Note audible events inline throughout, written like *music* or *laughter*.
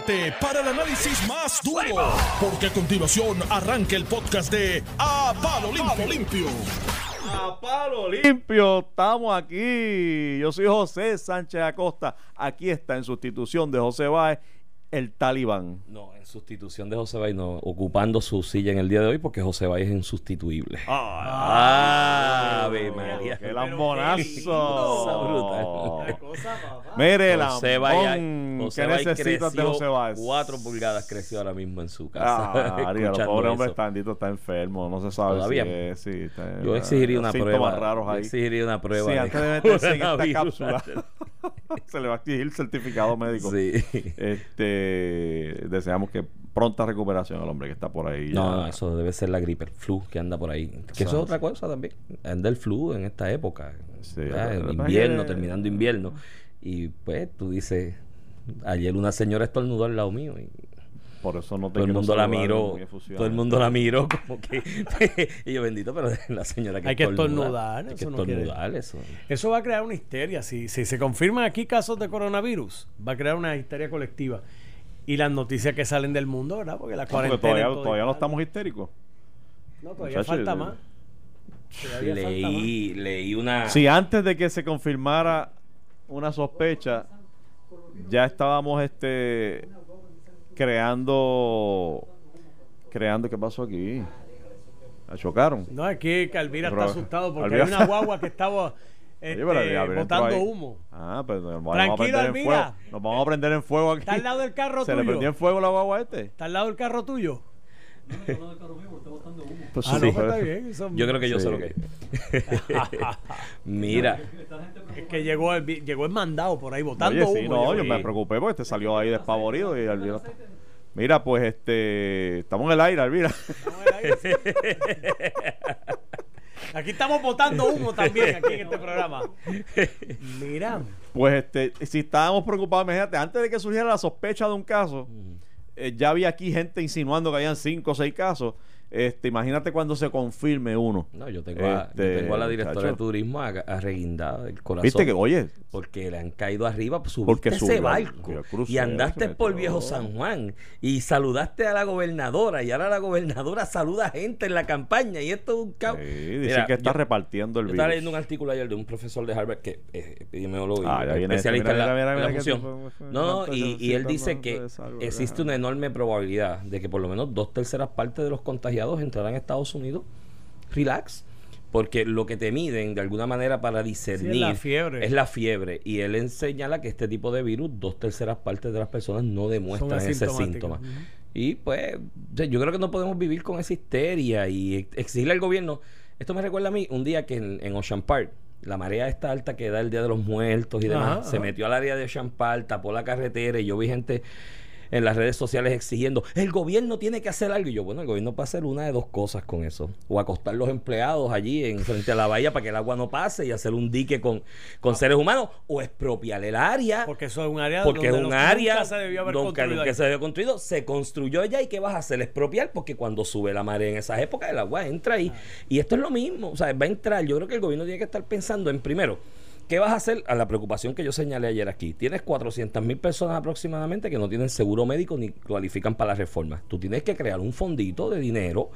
prepárate para el análisis más duro, porque a continuación arranca el podcast de A Palo Limpio. Limpio. A palo limpio, estamos aquí. Yo soy José Sánchez Acosta. Aquí está en sustitución de José Báez, el talibán. No, en sustitución de José Báez, no, ocupando su silla en el día de hoy porque José Báez es insustituible. Ah, Ave María. ¡Qué Qué lambonazo! brutal. Mire, José lambón, Báez, José ¿qué necesitas de José Báez? Cuatro pulgadas creció ahora mismo en su casa. Ah, el pobre hombre está, está enfermo, no se sabe Todavía. si es, sí, está- Yo exigiría una síntomas prueba. raros yo ahí. exigiría una prueba. Sí, de antes de *laughs* meterse en esta cápsula, *laughs* se le va a exigir certificado médico. Sí. Este, deseamos que pronta recuperación al hombre que está por ahí. No, ya. no, eso debe ser la gripe, el flu que anda por ahí. Que eso es otra cosa también. Anda el flu en esta época. Sí, en invierno, que- terminando invierno. Y pues tú dices, ayer una señora estornudó al lado mío y Por eso no te todo el mundo la miró. Todo el mundo la miró como que... *laughs* y yo bendito, pero *laughs* la señora que Hay que estornuda, estornudar, Hay que eso no quiere- estornudar, eso. Eso va a crear una histeria. Si, si se confirman aquí casos de coronavirus, va a crear una histeria colectiva. Y las noticias que salen del mundo, ¿verdad? Porque la porque cuarentena. todavía, todavía no estamos histéricos. No, todavía Muchachos, falta más. Todavía falta Leí, leí una... Si antes de que se confirmara una sospecha, ya estábamos este creando creando qué pasó aquí. La chocaron. más. No, es que Calvira está asustado porque Alvira- hay una *laughs* guagua que estaba este, Oye, pero botando ahí. humo. Ah, pues nos vamos Tranquilo, a prender en fuego. Nos vamos a prender en fuego aquí. Está al lado del carro ¿Se le tuyo. prendió en fuego la guagua este? Está al lado del carro tuyo. Pues Ah, sí, no, pues pero- está bien. eso- Yo creo que yo Sí. sé lo que. *laughs* Mira, Es que llegó el, llegó el mandado por ahí botando Oye, sí, humo. no, yo me preocupé porque este salió ahí despavorido y Alvira. Mira, pues este, estamos en el aire, Alvira. *laughs* Aquí estamos botando humo también aquí en este *laughs* programa. Mira, Pues este, si estábamos preocupados, imagínate, antes de que surgiera la sospecha de un caso, eh, ya había aquí gente insinuando que habían cinco o seis casos. Este, imagínate cuando se confirme uno. no, yo tengo, a, yo Este, tengo a la directora de turismo a- arreguindada el corazón. Viste que, oye, Porque le han caído arriba, pues, Porque subiste ese barco crucero, y andaste por. Viejo San Juan y saludaste a la gobernadora y ahora la gobernadora saluda gente en la campaña y esto es un caos. sí, dicen Mira, que está yo- repartiendo el Yo virus. estaba leyendo un artículo ayer de un profesor de Harvard que es epidemiólogo y Ah, viene este, especialista en la, función. No, y, y él dice que existe una enorme probabilidad de que por lo menos dos terceras partes de los contagiados entrarán a Estados Unidos. Relax. Porque lo que te miden de alguna manera para discernir la fiebre. es la fiebre. Y él señala que este tipo de virus, dos terceras partes de las personas no demuestran ese síntoma. Y pues, yo- creo que no podemos vivir con esa histeria y ex- exigirle al gobierno. Esto me recuerda a mí un día que en, en Ocean Park, la marea está alta que da el Día de los Muertos y demás, Ajá, se ajá. metió al área de Ocean Park, tapó la carretera y yo vi gente en las redes sociales exigiendo, el gobierno tiene que hacer algo. Y yo, bueno, el gobierno puede hacer una de dos cosas con eso. O acostar los empleados allí en frente a la bahía para que el agua no pase y hacer un dique con, con seres humanos. O expropiar el área. porque eso es un área Porque es donde un no- área nunca se debió haber donde construido que se debió construido, se construyó ya y ¿qué vas a hacer? Expropiar porque cuando sube la marea en esas épocas el agua entra ahí. Y esto es lo mismo, o sea, va a entrar, yo creo que el gobierno tiene que estar pensando en primero, ¿qué vas a hacer? A la preocupación que yo señalé ayer aquí. Tienes 400 mil personas aproximadamente que no tienen seguro médico ni cualifican para la reforma. Tú tienes que crear un fondito de dinero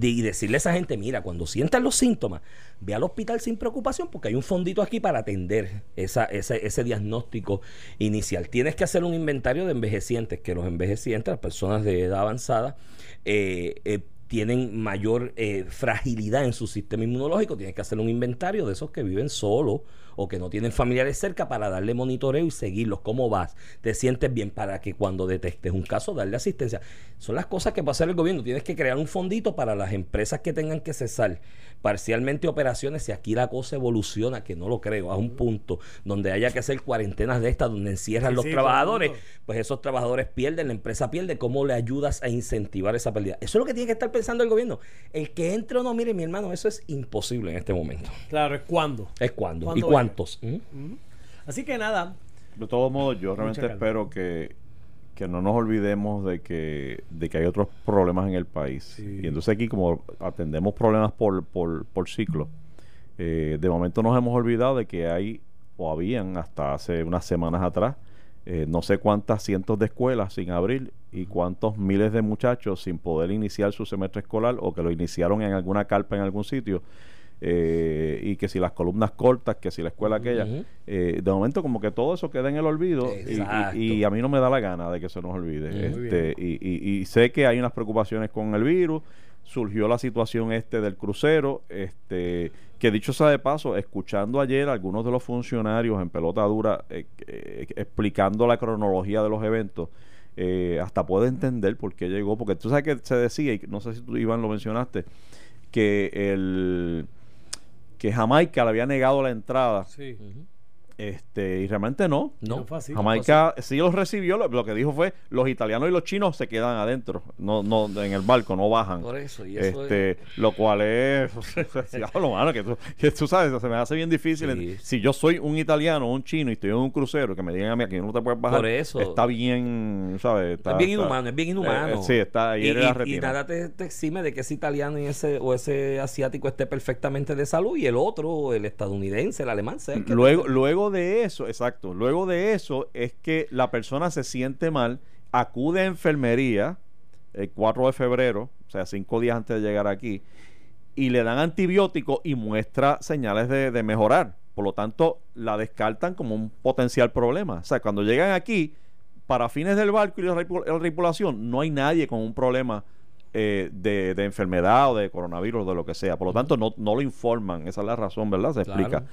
y decirle a esa gente, mira, cuando sientan los síntomas, ve al hospital sin preocupación porque hay un fondito aquí para atender ese diagnóstico inicial. Tienes que hacer un inventario de envejecientes, que los envejecientes, las personas de edad avanzada, eh, eh, tienen mayor eh, fragilidad en su sistema inmunológico, tienes que hacer un inventario de esos que viven solos o que no tienen familiares cerca para darle monitoreo y seguirlos. ¿Cómo vas? ¿Te sientes bien para que cuando detectes un caso darle asistencia? Son las cosas que va a hacer el gobierno. Tienes que crear un fondito para las empresas que tengan que cesar parcialmente operaciones si aquí la cosa evoluciona, que no lo creo, a un punto donde haya que hacer cuarentenas de estas, donde encierran Sí, los sí, trabajadores, pues esos trabajadores pierden, la empresa pierde, ¿cómo le ayudas a incentivar esa pérdida? Eso es lo que tiene que estar pensando el gobierno. El que entre o no, mire mi hermano, eso es imposible en este momento. Claro, es cuando. Es cuándo y ¿Cuándo ¿Mm? Así que nada, De todos modos, yo realmente espero que, que no nos olvidemos de que, de que hay otros problemas en el país. Sí. Y entonces aquí, como atendemos problemas por, por, por ciclo, eh, de momento nos hemos olvidado de que hay, o habían hasta hace unas semanas atrás, eh, no sé cuántas cientos de escuelas sin abrir y cuántos miles de muchachos sin poder iniciar su semestre escolar o que lo iniciaron en alguna carpa en algún sitio. Eh, y que si las columnas cortas, que si la escuela aquella, eh, de momento como que todo eso queda en el olvido y- y, Exacto. y a mí no me da la gana de que se nos olvide. Este, y, y- y sé que hay unas preocupaciones con el virus, surgió la situación este del crucero, este que dicho sea de paso, escuchando ayer a algunos de los funcionarios en pelota dura eh, eh, explicando la cronología de los eventos, hasta puedo entender por qué llegó, porque tú sabes que se decía, y no sé si tú Iván lo mencionaste, que el que Jamaica le había negado la entrada Sí. Este y realmente no No, No fue así. Jamaica sí los recibió, lo, lo que dijo fue los italianos y los chinos se quedan adentro, no, no en el barco, no bajan. Por eso, y eso es- este, lo cual es *laughs* diablo, mano, que tú, que tú sabes, se me hace bien difícil. Sí. Si yo soy un italiano, un chino y estoy en un crucero, que me digan a mí aquí no te puedes bajar. Por eso. Está bien, ¿sabes? Está, es bien está- inhumano, es bien inhumano. Eh, eh, sí, está ahí y, en la y- y nada te, te exime de que ese italiano y ese, o ese asiático esté perfectamente de salud y el otro, el estadounidense, el alemán, sea el que- Luego, luego de eso, exacto, luego de eso es que la persona se siente mal, acude a enfermería el 4 de febrero, o sea, cinco días antes de llegar aquí, y le dan antibiótico y muestra señales de, de mejorar. Por lo tanto, la descartan como un potencial problema. O sea, cuando llegan aquí, para fines del barco y la, tripu- la tripulación, no hay nadie con un problema eh, de, de enfermedad o de coronavirus o de lo que sea. Por lo tanto, no, no lo informan. Esa es la razón, ¿verdad? Se Claro. explica.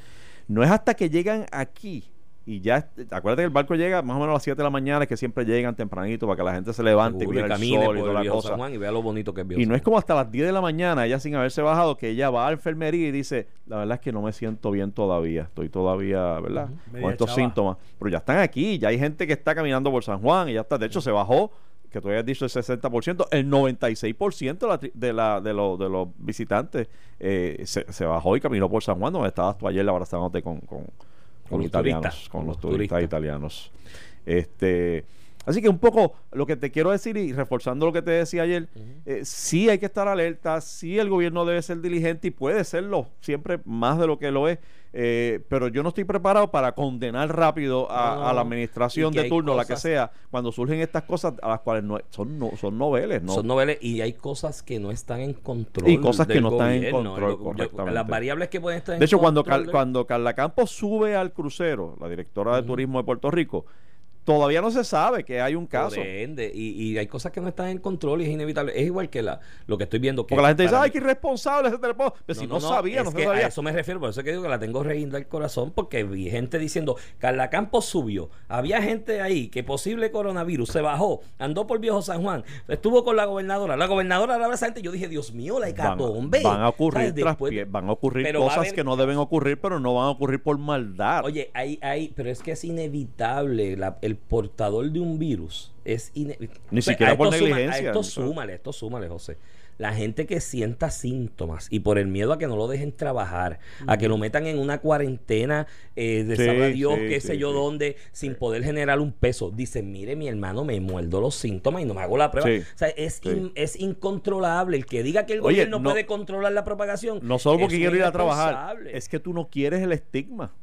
No es hasta que llegan aquí y ya, acuérdate que el barco llega más o menos a las 7 de la mañana, que siempre llegan tempranito para que la gente se levante Seguro, y mire el camine sol y toda la cosa. San Juan y vea lo bonito que es Y no es como hasta las 10 de la mañana, ella sin haberse bajado, que ella va a la enfermería y dice, la verdad es que no me siento bien todavía, estoy todavía, ¿verdad? Con estos chava. síntomas. Pero ya están aquí, ya hay gente que está caminando por San Juan y ya está, de hecho se bajó, que tú habías dicho el 60%, el 96% de, la, de, la, de, los, de los visitantes eh, se, se bajó y caminó por San Juan, donde estabas tú ayer abrazándote con, con, con, Con los italianos, turistas, con los los turistas turistas. italianos. Este, así que un poco lo que te quiero decir y reforzando lo que te decía ayer, eh, sí hay que estar alerta, sí el gobierno debe ser diligente y puede serlo siempre más de lo que lo es, eh, pero yo no estoy preparado para condenar rápido a, No, no, a la administración de turno, la que sea, cuando surgen estas cosas a las cuales no, son, no, son noveles, ¿no? Son noveles y hay cosas que no están en control. Y cosas que no están en control, correctamente. Las variables que pueden estar en De hecho, cuando, control Cal- del- cuando Carla Campos sube al crucero, la directora de turismo de Puerto Rico, todavía no se sabe que hay un caso. Ende, y, y hay cosas que no están en control y es inevitable. Es igual que la, lo que estoy viendo. Que Porque la gente dice, ay, qué irresponsable ese teléfono. Pero si no, sabía, es no se que sabía. A eso me refiero, por eso es que digo que la tengo reguinda el corazón, porque vi gente diciendo, Carla Campos subió. Había gente ahí que posible coronavirus se bajó, andó por Viejo San Juan, estuvo con la gobernadora. La gobernadora hablaba a esa gente. Yo dije, Dios mío, la van, hecatombe. van a ocurrir van a ocurrir a cosas haber- que no deben ocurrir, pero no van a ocurrir por maldad. Oye, hay, hay, pero es que es inevitable. la- el portador de un virus es inevitable. Ni siquiera por negligencia. a esto súmale, esto súmale, José. La gente que sienta síntomas y por el miedo a que no lo dejen trabajar, a que lo metan en una cuarentena eh, de Sí, Dios, sí, qué sé yo dónde, sin poder generar un peso. Dicen, mire, mi hermano, me muerdo los síntomas y no me hago la prueba. O sea, es, in- es incontrolable. El que diga que el Oye, gobierno no- puede controlar la propagación. no solo porque quiero ir a trabajar, es que tú no quieres el estigma.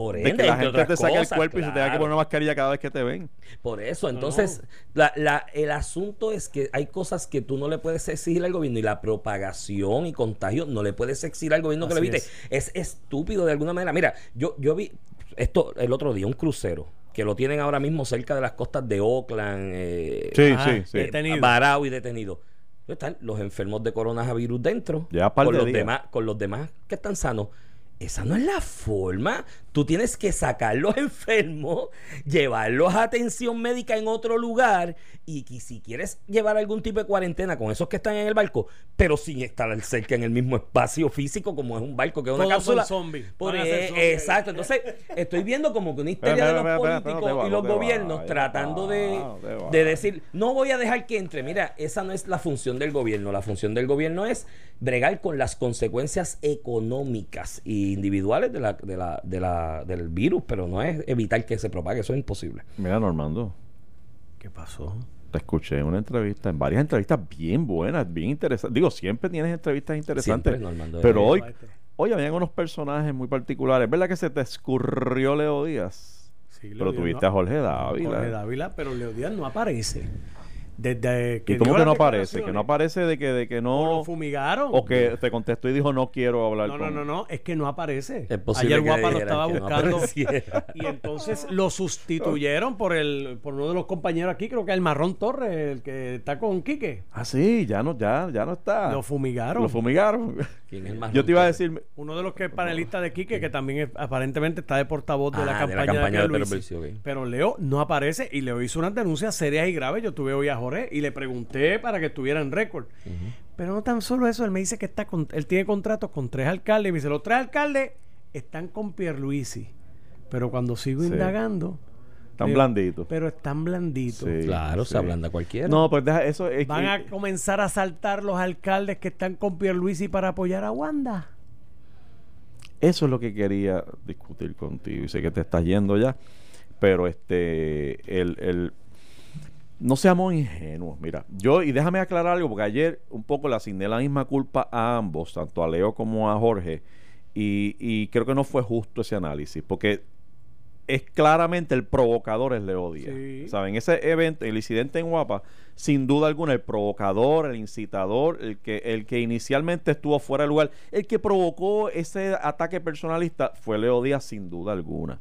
Por De ende, que la gente te saque el cuerpo y se tenga que poner una mascarilla cada vez que te ven. Por eso, entonces, La, la- el asunto es que hay cosas que tú no le puedes exigir al gobierno y la propagación y contagio no le puedes exigir al gobierno que lo evite. Es. estúpido de alguna manera. Mira, yo, yo vi esto el otro día, un crucero que lo tienen ahora mismo cerca de las costas de Oakland, eh, Sí, Ajá, sí, sí. eh, Detenido. varado y detenido. Están los enfermos de coronavirus dentro. Ya con de los demás, con los demás que están sanos. Esa no es la forma. Tú tienes que sacar los *laughs* enfermos, llevarlos a atención médica en otro lugar y que si quieres llevar algún tipo de cuarentena con esos que están en el barco, pero sin estar cerca en el mismo espacio físico como es un barco que es una Todos son cápsula. zombies. E- zombies. exacto. Entonces, estoy viendo como que una histeria de los políticos va, y los va, gobiernos tratando va, de, de decir, no voy a dejar que entre. Mira, esa no es la función del gobierno. La función del gobierno es bregar con las consecuencias económicas e individuales de la, de la, de la, del virus, pero no es evitar que se propague. Eso es imposible. Mira, Normando, ¿Qué pasó? te escuché en una entrevista, en varias entrevistas bien buenas, bien interesantes. Digo, siempre tienes entrevistas interesantes. Siempre, Normando, pero hoy, hoy habían unos personajes muy particulares. ¿Verdad que se te escurrió Leo Díaz? Sí, Leo pero Díaz tuviste no- a Jorge Dávila. Jorge Dávila, pero Leo Díaz no aparece. Desde que ¿Y cómo que no aparece? Que no aparece de que, de que O no... lo fumigaron. O que te contestó y dijo no quiero hablar No, con... no, no, no, es que no aparece. Es posible Ayer que Guapa lo estaba no buscando. y entonces lo sustituyeron por el por uno de los compañeros aquí, creo que el Marrón Torres, el que está con Quique. Ah, sí, ya no, ya, ya no está. Lo fumigaron. Lo fumigaron. ¿Quién es el más Yo te iba a decir... Uno de los que panelistas de Quique, que también es- aparentemente está de portavoz de, Ah, la de la campaña de. Pierluisi, ok. Pero Leo no aparece y Leo hizo unas denuncias serias y graves. Yo tuve hoy a Jorge y le pregunté para que estuviera en récord. Pero no tan solo eso, él me dice que está con, él tiene contratos con tres alcaldes. Y me dice, los tres alcaldes están con Pierluisi. Pero cuando sigo Sí. indagando... Tan digo, blandito. Pero están blanditos. Sí, Claro, sí. se ablanda cualquiera. No, pues deja eso. Es Van que- a comenzar a saltar los alcaldes que están con Pierluisi para apoyar a Wanda. Eso es lo que quería discutir contigo. Y sé que te estás yendo ya. Pero este, el, el- no seamos ingenuos. Mira, yo, y déjame aclarar algo, porque ayer un poco le asigné la misma culpa a ambos, tanto a Leo como a Jorge. Y, y creo que no fue justo ese análisis, porque es claramente el provocador es Leo Díaz. Sí. ¿Saben? Ese evento, el incidente en Guapa, sin duda alguna, el provocador, el incitador, el que, el que inicialmente estuvo fuera de lugar, el que provocó ese ataque personalista fue Leo Díaz, sin duda alguna.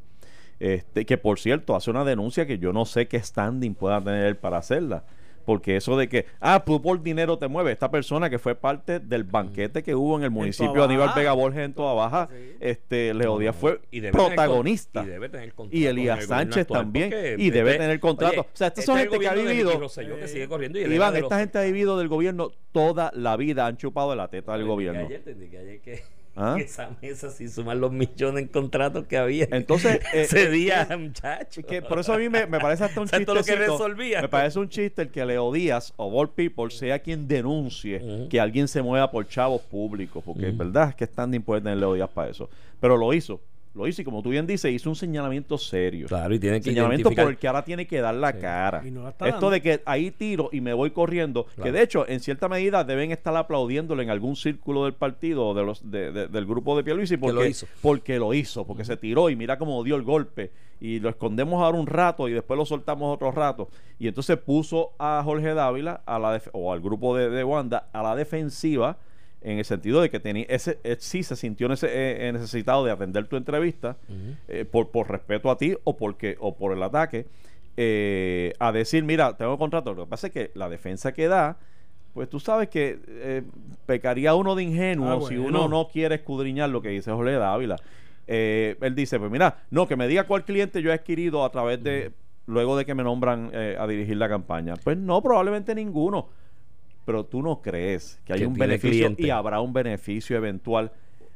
Este, que por cierto, hace una denuncia que yo no sé qué standing pueda tener él para hacerla. Porque eso de que, ah, tú por dinero te mueves. Esta persona que fue parte del banquete que hubo en el municipio de Aníbal. Vega Borges en Toda Baja, Sí. este, Leo Díaz fue Y tener protagonista. y debe tener contrato Y Elías Sánchez actual, también, y debe este- tener contrato. Oye, O sea, estas este son gente que ha vivido- Ricky Rosselló que sigue corriendo y él Iván, esta los- gente ha vivido del gobierno toda la vida, han chupado de la teta del gobierno. Que ayer, que ayer que, ¿Ah? *laughs* esa mesa sin sumar los millones en contratos que había. Entonces, *laughs* eh, ese eh, día, eh, muchacho. Que por eso a mí me, me parece hasta un *laughs* ¿Sabes chiste. todo lo que resolvía? Me parece un chiste el que Leo Díaz o All People sea quien denuncie que alguien se mueva por chavos públicos. Porque es Ujú. verdad que standing puede tener Leo Díaz para eso. Pero lo hizo. Lo hizo y como tú bien dices, hizo un señalamiento serio. Claro, y tiene que señalamiento por el que ahora tiene que dar la Sí. cara. Y no la está Esto dando. de que ahí tiro y me voy corriendo, que de hecho, en cierta medida, deben estar aplaudiéndole en algún círculo del partido o de los, de- de- del grupo de Pierluisi porque lo hizo. porque lo hizo, porque se tiró y mira cómo dio el golpe. Y lo escondemos ahora un rato y después lo soltamos otro rato. Y entonces puso a Jorge Dávila a la o al grupo de, de Wanda a la defensiva en el sentido de que tenía ese él sí se sintió nece- eh, eh, necesitado de atender tu entrevista eh, por, por respeto a ti o porque o por el ataque eh, a decir mira tengo contrato lo que pasa es que la defensa que da pues tú sabes que eh, pecaría uno de ingenuo Ah, si uno no quiere escudriñar lo que dice Jorge Dávila. Eh, él dice pues mira no que me diga cuál cliente yo he adquirido a través de luego de que me nombran eh, a dirigir la campaña pues no probablemente ninguno pero tú no crees que hay Que un beneficio cliente. y habrá un beneficio eventual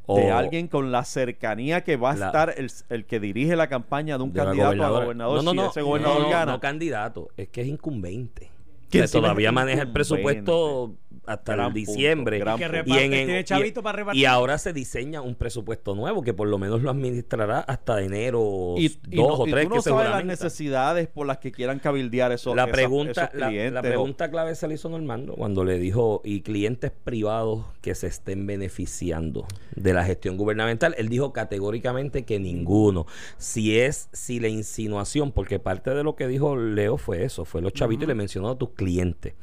O- de alguien con la cercanía que va a La- estar el, el que dirige la campaña de un de candidato a gobernador No, no, si no, ese gobernador no, no, gana no candidato, es que es incumbente. Que todavía maneja el presupuesto hasta Gran punto, diciembre. Y que en- tiene y- para y ahora se diseña un presupuesto nuevo que por lo menos lo administrará hasta enero y, dos y no, o y tres tú no que se sabes las necesidades por las que quieran cabildear esos, la esas- pregunta, esos la, clientes la o- pregunta clave se le hizo Normando cuando le dijo y clientes privados que se estén beneficiando de la gestión gubernamental. Él dijo categóricamente que ninguno. Si es, si la insinuación, porque parte de lo que dijo Leo fue eso, fue los chavitos y le mencionó a tus clientes.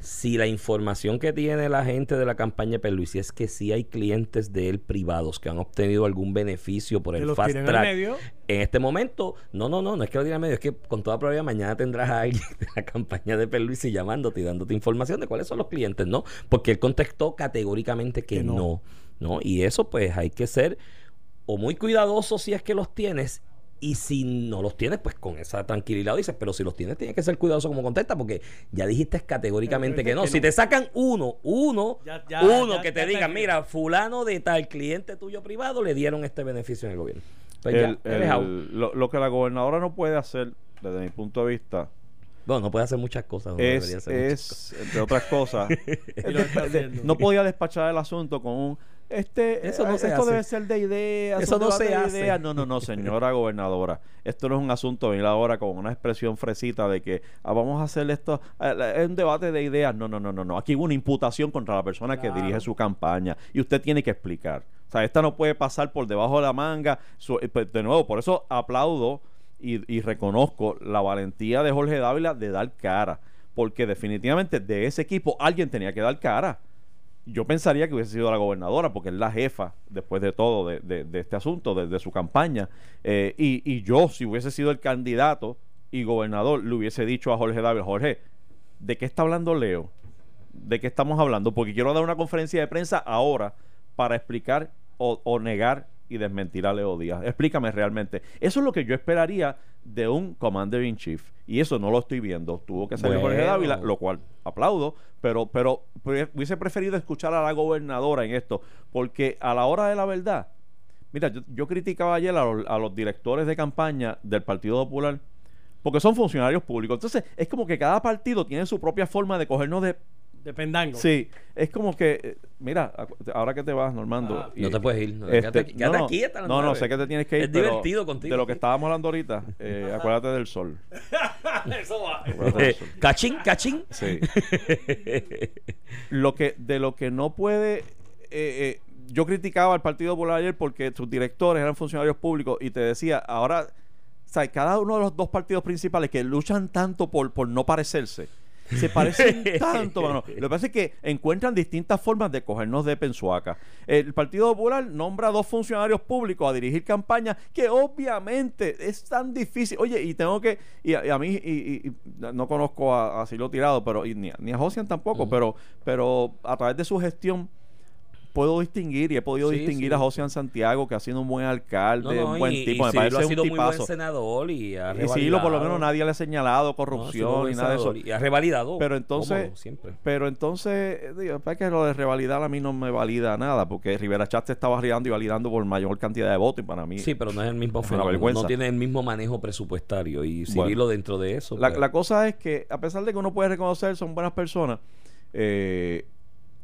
Si la información que tiene la gente de la campaña de Perluisi es que sí hay clientes de él privados que han obtenido algún beneficio por el fast tiren al track medio. en este momento, no, no, no, no es que lo diga en medio, es que con toda probabilidad mañana tendrás a alguien *laughs* de la campaña de Perluisi llamándote y dándote información de cuáles son los clientes, ¿no? Porque él contestó categóricamente que, Que no. no. no, Y eso pues hay que ser o muy cuidadoso si es que los tienes y si no los tienes, pues con esa tranquilidad dices, pero si los tienes tienes que ser cuidadoso como contesta porque ya dijiste categóricamente que no. que Si te sacan uno, uno, Ya- ya- uno ya- que te ya te digan, creo. mira, fulano de tal cliente tuyo privado le dieron este beneficio en el gobierno. Pues el- el- lo, lo que la gobernadora no puede hacer desde mi punto de vista Bueno, no puede hacer muchas cosas. no es, hacer muchas cosas. entre otras cosas *laughs* no podía despachar el asunto con un este Eso no eh, se esto hace. debe ser de ideas Eso no se hace. no no no señora gobernadora. Esto no es un asunto venir ahora con una expresión fresita de que ah, vamos a hacer esto eh, es un debate de ideas. No no no no no. Aquí hubo una imputación contra la persona que dirige su campaña y usted tiene que explicar. O sea esta no puede pasar por debajo de la manga. Eh, pues, de nuevo por eso aplaudo y, y reconozco la valentía de Jorge Dávila de dar cara, porque definitivamente de ese equipo alguien tenía que dar cara. Yo pensaría que hubiese sido la gobernadora, porque es la jefa, después de todo, de, este asunto, de, su campaña. Eh, y, y yo, si hubiese sido el candidato y gobernador, le hubiese dicho a Jorge Dávila, Jorge, ¿de qué está hablando Leo? ¿De qué estamos hablando? Porque quiero dar una conferencia de prensa ahora para explicar o, o negar y desmentir a Leo Díaz. Explícame realmente. Eso es lo que yo esperaría de un Commander in Chief. Y eso no lo estoy viendo. Tuvo que salir Jorge Bueno. Dávila, lo cual aplaudo, pero, pero pre- hubiese preferido escuchar a la gobernadora en esto. Porque a la hora de la verdad, mira, yo, yo criticaba ayer a los, a los directores de campaña del Partido Popular porque son funcionarios públicos. Entonces, es como que cada partido tiene su propia forma de cogernos de De pendango. Sí, es como que, eh, mira, ahora que te vas, Normando. Ah, y- No te puedes ir. No, este, quédate, quédate no, no, aquí hasta las no, no, nueve. sé que te tienes que ir. Es pero divertido contigo. De lo que estábamos hablando ahorita, eh, *laughs* acuérdate del sol. *laughs* Eso va. Del Eh, sol. cachín, cachín. Sí. *laughs* lo que, de lo que no puede. eh, eh, yo criticaba al Partido Popular ayer porque sus directores eran funcionarios públicos y te decía, ahora, o sea, cada uno de los dos partidos principales que luchan tanto por, por no parecerse, se parecen *laughs* tanto, mano. Lo que pasa es que encuentran distintas formas de cogernos de pensuaca. El Partido Popular nombra dos funcionarios públicos a dirigir campañas que obviamente es tan difícil. Oye, y tengo que, y a, y a mí, y, no conozco a, a Silo Tirado, pero y ni, a- ni a Josian tampoco, pero, pero a través de su gestión puedo distinguir y he podido Sí, distinguir sí. a Josian Santiago, que ha sido un buen alcalde, No, no, un buen y, tipo, y me parece ha un sido muy buen senador y ha Y Cirilo, por lo menos revalidado. nadie le ha señalado No, corrupción buen ni nada de eso. Y ha revalidado. Pero entonces- siempre. Pero entonces, digo, es que lo de revalidar a mí no me valida nada, porque Rivera Chat estaba validando y validando por mayor cantidad de votos y para mí... Sí, pero no es el mismo fenómeno. No tiene el mismo manejo presupuestario. Y Cirilo dentro de eso. La, pues, la cosa es que, a pesar de que uno puede reconocer son buenas personas, eh,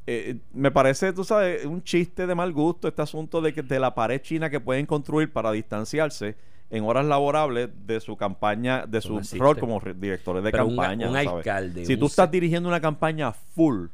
eh, me parece, tú sabes, un chiste de mal gusto este asunto de que de la pared china que pueden construir para distanciarse en horas laborables de su campaña, de su no rol como re- directores de Pero campaña. un ¿sabes? alcalde, Si un tú estás dirigiendo una campaña full,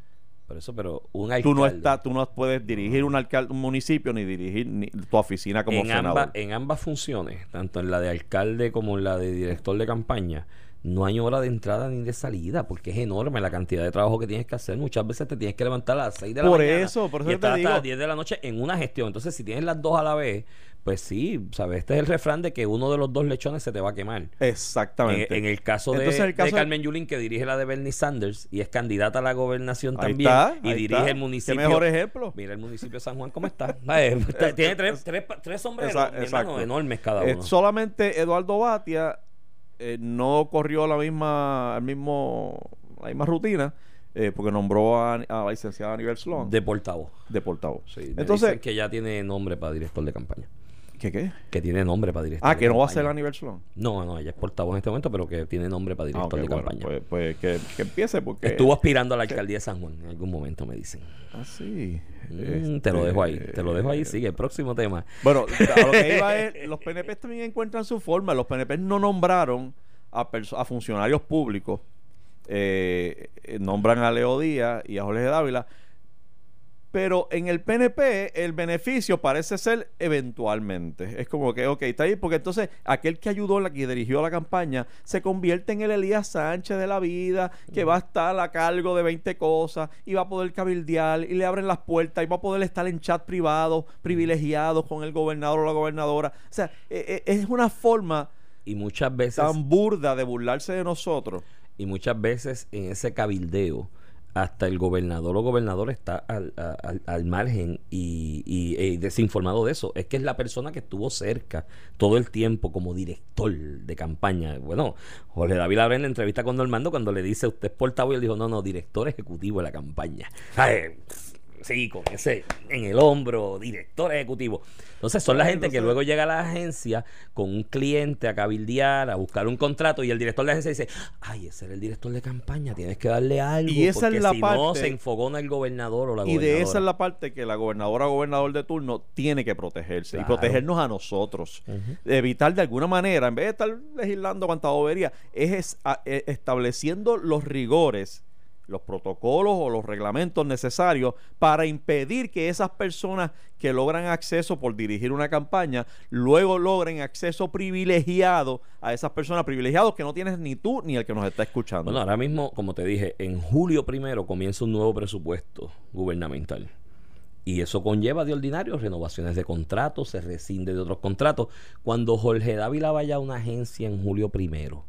Por eso, pero un alcalde. tú no estás, tú no puedes dirigir un alcalde, un municipio ni dirigir ni tu oficina como en, senador. en ambas funciones, tanto en la de alcalde como en la de director de campaña, no hay hora de entrada ni de salida, porque es enorme la cantidad de trabajo que tienes que hacer. Muchas veces te tienes que levantar a las 6 de la Por mañana. eso, por eso y yo te estar hasta digo. las 10 de la noche en una gestión. Entonces, si tienes las dos a la vez, pues sí, ¿sabes? Este es el refrán de que uno de los dos lechones se te va a quemar. Exactamente. En, en el caso, de, Entonces, el caso de de- Carmen Yulín, que dirige la de Bernie Sanders y es candidata a la gobernación Ahí también, está, y dirige está. el municipio. Qué mejor ejemplo. Mira el municipio de San Juan cómo está. *laughs* Eh, está- Tiene tres, tres, tres sombreros, hermano, enormes cada Eh, uno. solamente Eduardo Batia eh, no corrió la misma, el mismo, la misma rutina eh, porque nombró a, a la licenciada Aníbal Sloan de, de portavoz. portavoz. Sí, Entonces, que ya tiene nombre para director de campaña. ¿Qué qué? Que tiene nombre para director Ah, que no va a ser Aníbal Sloan. No, no, ella es portavoz en este momento, pero que tiene nombre para Ah, director ok, de bueno, campaña. pues, pues que, que empiece porque... Estuvo aspirando a la alcaldía de San Juan en algún momento, me dicen. Ah, sí. Mm, te lo dejo ahí, te lo dejo ahí. Este, Sigue, próximo tema. Bueno, a lo que *laughs* iba es, los PNP también encuentran su forma. Los PNP no nombraron a, a funcionarios públicos. eh, eh, nombran a Leo Díaz y a Jorge Dávila. Pero en el PNP el beneficio parece ser eventualmente. Es como que, ok, está ahí, porque entonces aquel que ayudó, la que dirigió la campaña, se convierte en el Elías Sánchez de la vida, que va a estar a cargo de 20 cosas y va a poder cabildear y le abren las puertas y va a poder estar en chat privado, privilegiados con el gobernador o la gobernadora. O sea, eh, eh, es una forma Y muchas veces tan burda de burlarse de nosotros. y muchas veces en ese cabildeo hasta el gobernador o gobernador está al, al- al margen y, y desinformado de eso. Es que es la persona que estuvo cerca todo el tiempo como director de campaña. Bueno, Jorge David Abre en la entrevista con Normando cuando le dice usted es portavoz y él dijo no, no, director ejecutivo de la campaña. Ay, Sí, con ese en el hombro, director ejecutivo. Entonces son la gente que luego llega a la agencia con un cliente a cabildear, a buscar un contrato y el director de la agencia dice, ay, ese era el director de campaña, tienes que darle algo. Y esa es porque la si no se enfogona el gobernador o la Y gobernadora. de esa es la parte que la gobernadora o gobernador de turno tiene que protegerse y protegernos a nosotros. Evitar de alguna manera, en vez de estar legislando cuanta bobería, es, es- a- e- estableciendo los rigores los protocolos o los reglamentos necesarios para impedir que esas personas que logran acceso por dirigir una campaña, luego logren acceso privilegiado a esas personas privilegiados que no tienes ni tú ni el que nos está escuchando. Bueno, ahora mismo, como te dije, en julio primero comienza un nuevo presupuesto gubernamental. Y eso conlleva de ordinario renovaciones de contratos, se rescinde de otros contratos. Cuando Jorge Dávila vaya a una agencia en julio primero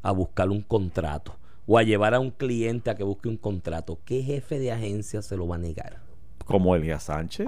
a buscar un contrato o a llevar a un cliente a que busque un contrato, ¿qué jefe de agencia se lo va a negar? Como Elías Sánchez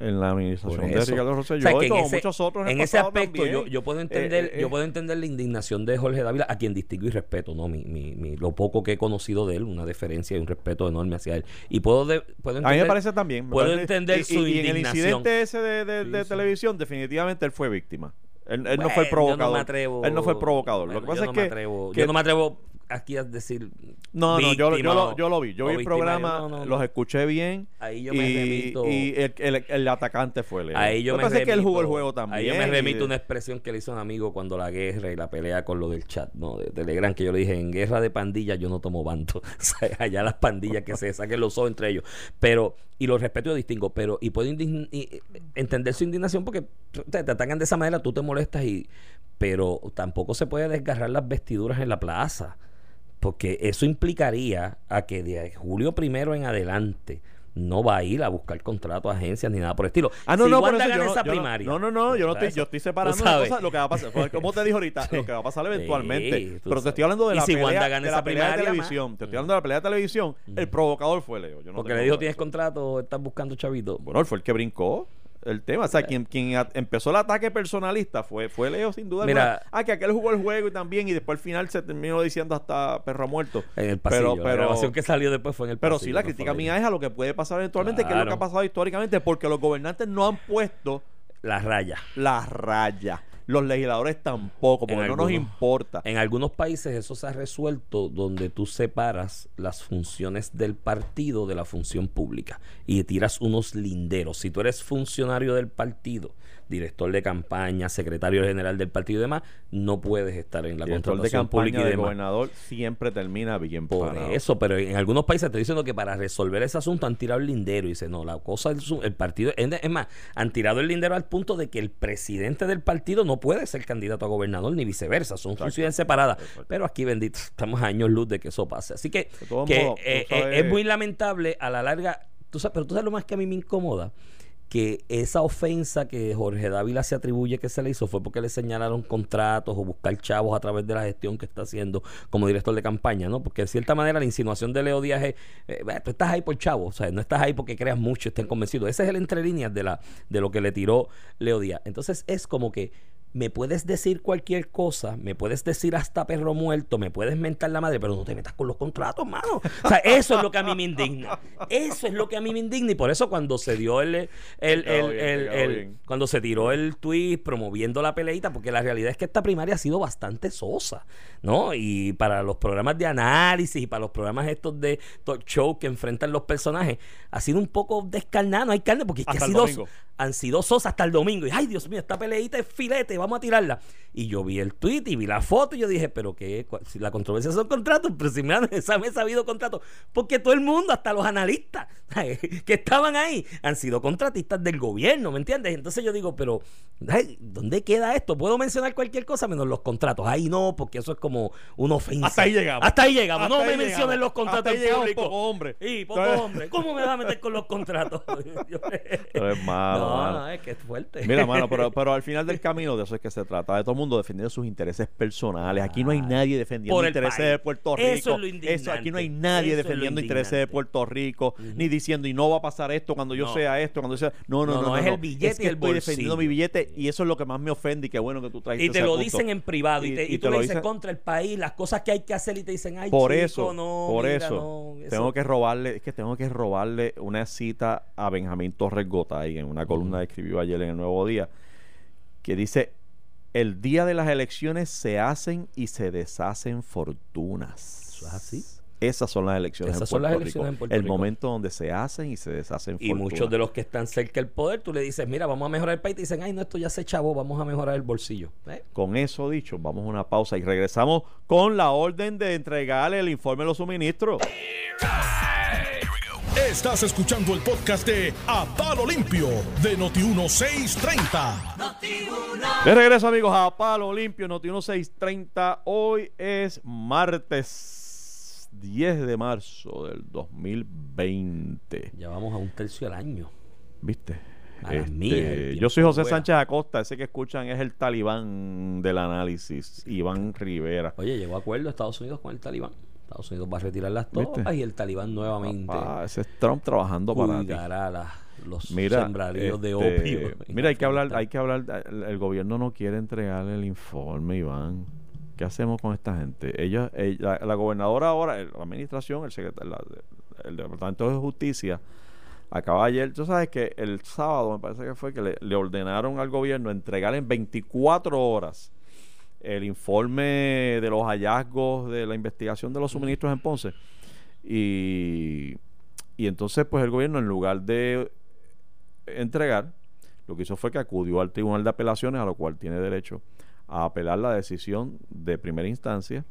en la administración de. Ricardo O Rosselló sea, que y en como ese, muchos otros en, ese aspecto también. yo, yo puedo entender Eh, eh, yo puedo entender la indignación de Jorge Dávila a quien distingo y respeto no mi, mi, mi- lo poco que he conocido de él una deferencia y un respeto enorme hacia él y puedo de- puedo a mí me entender parece también. me puedo parece- entender y- su y, y en el incidente ese de, de- Sí, de sí. televisión, definitivamente él fue víctima. Él, él no fue el provocador. yo no me atrevo él no fue el provocador. bueno, lo que pasa yo es que, me atrevo, que- yo no me atrevo aquí a decir No, no, yo, yo lo, yo lo vi. Yo vi el programa, No, no, no. los escuché bien. Ahí yo y, me remito- y el, el- el atacante fue Leo. Ahí yo me pasa es que él jugó el remito- juego también. Ahí yo me y remito una expresión que le hizo un amigo cuando la guerra y la pelea con lo del chat, ¿no? De Telegram, que yo le dije, en guerra de pandillas yo no tomo bando. *laughs* O sea, allá las pandillas que se saquen los ojos entre ellos. Pero, y lo respeto y lo distingo, pero, y puedo y- entender su indignación porque te, te atacan de esa manera, tú te molestas y, pero tampoco se puede desgarrar las vestiduras en la plaza. Porque eso implicaría a que de julio primero en adelante no va a ir a buscar contrato a agencias ni nada por el estilo. Ah, no, Si no, Wanda gana no, esa primaria. no, no, no, yo no estoy, yo estoy separando una sabes. cosa, lo que va a pasar, como te dije ahorita, *laughs* lo que va a pasar eventualmente. Sí, pero te estoy hablando de la si pelea, de la pelea de televisión. más. Te estoy hablando de la pelea de televisión. El provocador fue Leo. Yo no Porque le dijo, tienes contrato, estás buscando chavito. Bueno, él fue el que brincó el tema. O sea, quien, quien a- empezó el ataque personalista fue, fue Leo, sin duda. Mira- alguna. ah, que aquel jugó el juego y también, y después al final se terminó diciendo hasta perro muerto. En el pasillo. Pero, la grabación que salió después fue en el pero pasillo. sí, la no crítica mía es a lo que puede pasar eventualmente, que es lo que Claro. ha pasado históricamente, porque los gobernantes no han puesto La raya. la raya. Los legisladores tampoco, porque En no nos importa. En algunos países eso se ha resuelto donde tú separas las funciones del partido de la función pública y tiras unos linderos. Si tú eres funcionario del partido, director de campaña, secretario general del partido y demás, no puedes estar en la El director de contratación campaña pública y demás. gobernador siempre termina bien Por parado. eso, pero en algunos países te estoy diciendo que para resolver ese asunto han tirado el lindero y dice, no, la cosa del su- el partido, es más, han tirado el lindero al punto de que el presidente del partido no puede ser candidato a gobernador ni viceversa, son funciones separadas. Pero aquí, bendito, estamos a años luz de que eso pase. Así que, De eh, eh, es muy lamentable a la larga, tú sabes, pero tú sabes lo más que a mí me incomoda que esa ofensa que Jorge Dávila se atribuye que se le hizo fue porque le señalaron contratos o buscar chavos a través de la gestión que está haciendo como director de campaña, ¿no? Porque de cierta manera la insinuación de Leo Díaz es, eh, "Ve, tú estás ahí por chavo, o sea, no estás ahí porque creas mucho, estén convencidos. Ese es el entre líneas de, la, de lo que le tiró Leo Díaz. Entonces es como que me puedes decir cualquier cosa, me puedes decir hasta perro muerto, me puedes mentar la madre, pero no te metas con los contratos, mano. O sea, eso es lo que a mí me indigna. Eso es lo que a mí me indigna. Y por eso cuando se dio el, el, el, cuando se tiró el tweet promoviendo la peleita, porque la realidad es que esta primaria ha sido bastante sosa, ¿no? Y para los programas de análisis y para los programas estos de talk show que enfrentan los personajes, ha sido un poco descarnado, hay carne, porque es que ha sido, han sido sosas hasta el domingo. Y ay, Dios mío, esta peleita es filete, vamos a tirarla. Y yo vi el tweet y vi la foto y yo dije, pero qué, si la controversia son contratos, pero si me *laughs* han sabido contratos, porque todo el mundo, hasta los analistas *laughs* que estaban ahí, han sido contratistas del gobierno, ¿me entiendes? Entonces yo digo, pero ¿dónde queda esto? Puedo mencionar cualquier cosa menos los contratos. Ahí no, porque eso es como una ofensa. Hasta ahí llegamos. Hasta ahí llegamos. Hasta no ahí me llegamos. mencionen los contratos Hasta ahí en llegamos, público. poco hombre. Sí, poco Entonces- hombre. ¿Cómo me vas a meter con los contratos? *laughs* Eso es malo, no, mano. no, es que es fuerte. Mira, mano, pero, pero al final del camino de eso es que se trata, de todo el mundo defendiendo sus intereses personales. Aquí no hay nadie defendiendo intereses país. de Puerto Rico. Eso es lo indignante. aquí no hay nadie Eso defendiendo intereses de. Puerto Rico, ni diciendo, y no va a pasar esto cuando yo No. sea esto, cuando yo sea... No, no, No, no, no, es el billete Es que y el estoy defendiendo bolsillo. mi billete y eso es lo que más me ofende y qué bueno que tú traes Y te ese lo punto. dicen en privado y, te, y, y tú te le lo dices contra el país, las cosas que hay que hacer y te dicen, ay, por chico, eso, no, por mira, eso, eso". tengo que robarle, es que tengo que robarle una cita a Benjamín Torres Gotay en una columna que escribió ayer en el Nuevo Día, que dice, el día de las elecciones se hacen y se deshacen fortunas. ¿Eso es así? Esas son las elecciones, Esas en, son las elecciones Rico. en Puerto El Rico. momento donde se hacen y se deshacen Y muchos de los que están cerca del poder, tú le dices, mira, vamos a mejorar el país, te dicen, ay, no, esto ya se chavó, vamos a mejorar el bolsillo. ¿Eh? Con eso dicho, vamos a una pausa y regresamos con la orden de entregarle el informe de los suministros. Estás escuchando el podcast de A Palo Limpio de Noti1630. De regreso, amigos, a Palo Limpio, Noti 1630. Hoy es martes 10 de marzo del 2020. Ya vamos a un tercio del año. ¿Viste? Este, yo soy José. Sánchez Acosta, ese que escuchan es el talibán del análisis, Iván Rivera. Oye, llegó a acuerdo Estados Unidos con el talibán. Estados Unidos va a retirar las ¿Viste? tropas y el talibán nuevamente Papá, ese es Trump trabajando para ti. la- los Mira, sembraríos de este, opio. Mira, hay que hablar, hay que hablar. El, gobierno no quiere entregarle el informe, Iván. ¿Qué hacemos con esta gente? Ella, ella- la gobernadora ahora, la administración, el secretario, el departamento de justicia, acaba ayer. Tú sabes que el sábado me parece que fue que le, le ordenaron al gobierno entregar en 24 horas el informe de los hallazgos de la investigación de los suministros en Ponce. Y, y entonces, pues el gobierno, en lugar de entregar, lo que hizo fue que acudió al Tribunal de Apelaciones, a lo cual tiene derecho a apelar la decisión de primera instancia.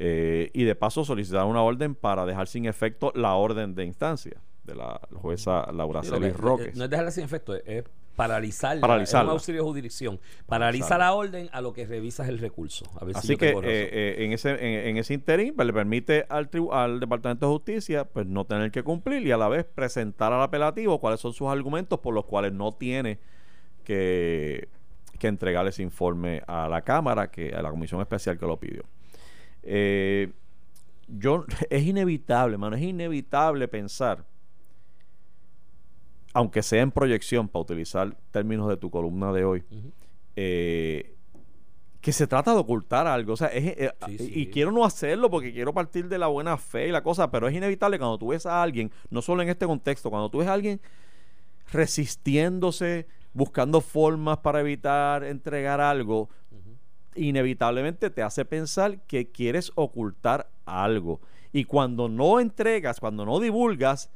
eh, y de paso solicitar una orden para dejar sin efecto la orden de instancia de la jueza Laura Sí, Celis que- Roques. No es dejarla sin efecto, es- Paralizarla. Es un auxilio de jurisdicción. Paraliza Paralizarla. la orden a lo que revisas el recurso. A ver si Así que eh, eh, en ese en, en ese interín pues, le permite al, al Departamento de Justicia pues no tener que cumplir y a la vez presentar al apelativo cuáles son sus argumentos por los cuales no tiene que, que entregar ese informe a la Cámara, que a la Comisión Especial que lo pidió. Eh, yo *laughs* es inevitable, mano, es inevitable pensar aunque sea en proyección para utilizar términos de tu columna de hoy, eh, que se trata de ocultar algo. O sea, es, eh, Sí, y- sí. y quiero no hacerlo porque quiero partir de la buena fe y la cosa, pero es inevitable cuando tú ves a alguien, no solo en este contexto, cuando tú ves a alguien resistiéndose, buscando formas para evitar entregar algo, inevitablemente te hace pensar que quieres ocultar algo. Y cuando no entregas, cuando no divulgas,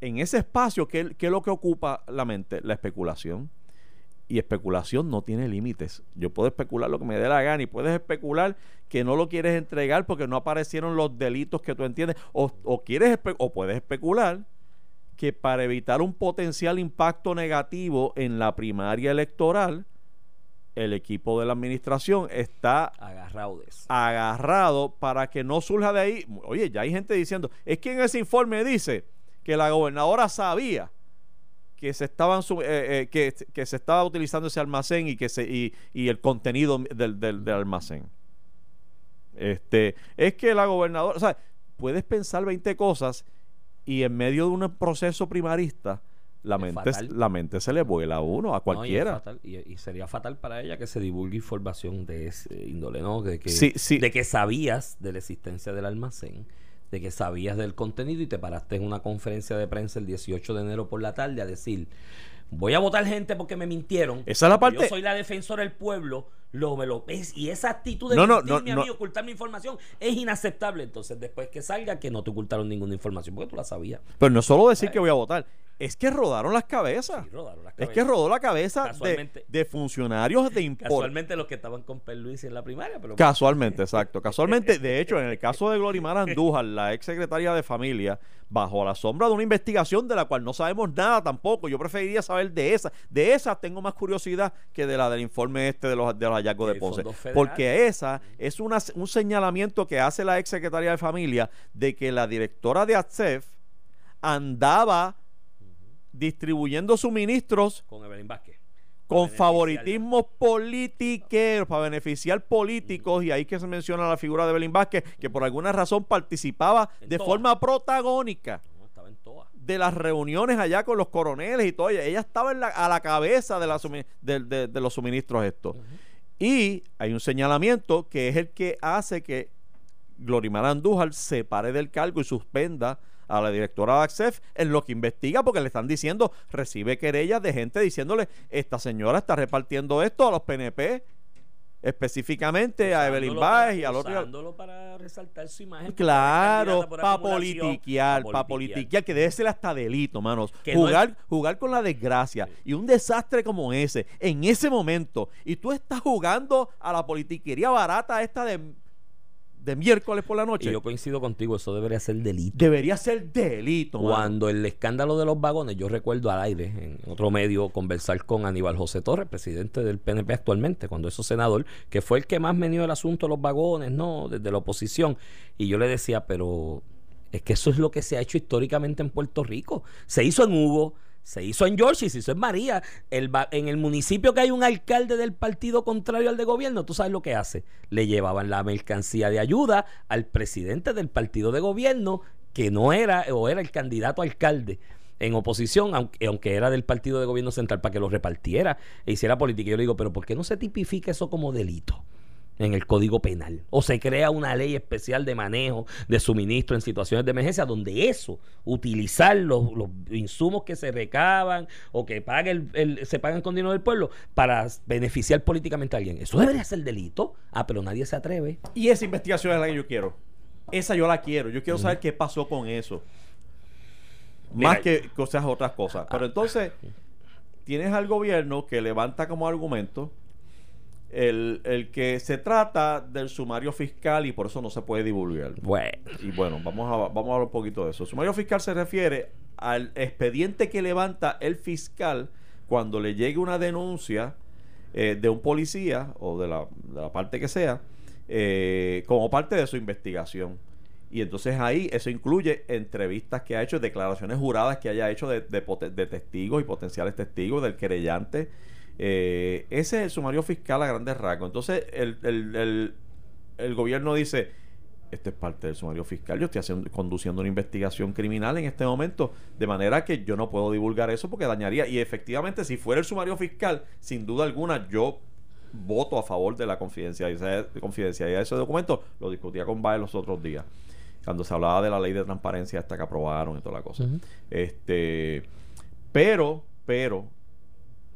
en ese espacio, ¿qué, qué es lo que ocupa la mente? La especulación. Y especulación no tiene límites. Yo puedo especular lo que me dé la gana y puedes especular que no lo quieres entregar porque no aparecieron los delitos que tú entiendes. O, o quieres o puedes especular que para evitar un potencial impacto negativo en la primaria electoral, el equipo de la administración está Agarraudes. agarrado para que no surja de ahí. Oye, ya hay gente diciendo, es que en ese informe dice que la gobernadora sabía que se estaban eh, eh, que, que se estaba utilizando ese almacén y que se y, y el contenido del, del- del almacén. Este, es que la gobernadora, o sea, puedes pensar 20 cosas y en medio de un proceso primarista la mente, la mente se le vuela a uno, a No, y es cualquiera. fatal. y, y sería fatal para ella que se divulgue información de ese índole, ¿no? De que, Sí, sí. de que sabías de la existencia del almacén, de que sabías del contenido y te paraste en una conferencia de prensa el 18 de enero por la tarde a decir, voy a votar gente porque me mintieron. Esa es la parte- Yo soy la defensora del pueblo, lo me lo es y esa actitud de No, no, no, a mí, ocultar mi información es inaceptable. Entonces, después que salga que no te ocultaron ninguna información porque tú la sabías. Pero no solo decir que voy a votar, es que rodaron las cabezas. Sí, rodaron las Es que rodó la cabeza de, funcionarios de import. Casualmente los que estaban con Luis en la primaria, pero Casualmente, *laughs* exacto. Casualmente, de hecho, en el caso de Glorimar Andújar, la ex secretaria de familia, bajo la sombra de una investigación de la cual no sabemos nada tampoco, yo preferiría saber de esa. De esa tengo más curiosidad que de la del informe este de los, de los hallazgos de Ponce. Porque esa es una, un señalamiento que hace la ex secretaria de familia de que la directora de ATSEF andaba distribuyendo suministros con Evelyn Vázquez. con favoritismos politiqueros para beneficiar políticos y ahí que se menciona la figura de Belín Vázquez que por alguna razón participaba de forma protagónica de las reuniones allá con los coroneles y todo. Ella, ella estaba en la- a la cabeza de, la sumi- de, de- de los suministros estos. Y hay un señalamiento que es el que hace que Glorimar Andújar se pare del cargo y suspenda a la directora de ACCEF en lo que investiga porque le están diciendo, recibe querellas de gente diciéndole, esta señora está repartiendo esto a los PNP específicamente a Evelyn Baez y al otro. para resaltar su imagen. Claro, para politiquear, pa' para politiquear. que debe ser hasta delito, manos. Que no Jugar, jugar con la desgracia y un desastre como ese, en ese momento, y tú estás jugando a la politiquería barata esta de, de miércoles por la Y noche. yo coincido contigo, eso debería ser delito. Debería ser delito, mano. Cuando el escándalo de los vagones, yo recuerdo al aire, en otro medio, conversar con Aníbal José Torres, presidente del PNP actualmente, cuando eso senador, que fue el que más me dio el asunto de los vagones, ¿no? Desde la oposición. Y yo le decía, pero es que eso es lo que se ha hecho históricamente en Puerto Rico. Se hizo en Hugo, se hizo en George y se hizo en María. El en el municipio que hay un alcalde del partido contrario al de gobierno, tú sabes lo que hace. Le llevaban la mercancía de ayuda al presidente del partido de gobierno, que no era o era el candidato a alcalde en oposición, aunque, aunque era del partido de gobierno central, para que lo repartiera e hiciera política. Yo le digo, pero ¿por qué no se tipifica eso como delito? En el Código Penal. O se crea una ley especial de manejo de suministro en situaciones de emergencia donde eso, utilizar los, los insumos que se recaban o que pague el- el- se pagan con dinero del pueblo para beneficiar políticamente a alguien. Eso debería ser delito. Ah, pero nadie se atreve. Y esa investigación es la que yo quiero. Esa yo la quiero. Yo quiero saber qué pasó con eso. Mira, Más que cosas otras cosas. Pero entonces, tienes al gobierno que levanta como argumento el, el que se trata del sumario fiscal y por eso no se puede divulgar. Bueno. Y bueno, vamos a, vamos a hablar un poquito de eso. El sumario fiscal se refiere al expediente que levanta el fiscal cuando le llegue una denuncia eh, de un policía o de la, de la parte que sea, eh, como parte de su investigación. Y entonces ahí eso incluye entrevistas que ha hecho, declaraciones juradas que haya hecho de, de de testigos y potenciales testigos del querellante. Eh, ese es el sumario fiscal a grandes rasgos. Entonces el, el- el- el gobierno dice, esto es parte del sumario fiscal, yo estoy haciendo, conduciendo una investigación criminal en este momento, de manera que yo no puedo divulgar eso porque dañaría. Y efectivamente, si fuera el sumario fiscal, sin duda alguna, yo voto a favor de la confidencialidad, confidencialidad de ese documento. Lo discutía con Baez los otros días, cuando se hablaba de la ley de transparencia hasta que aprobaron y toda la cosa. Este, pero, pero,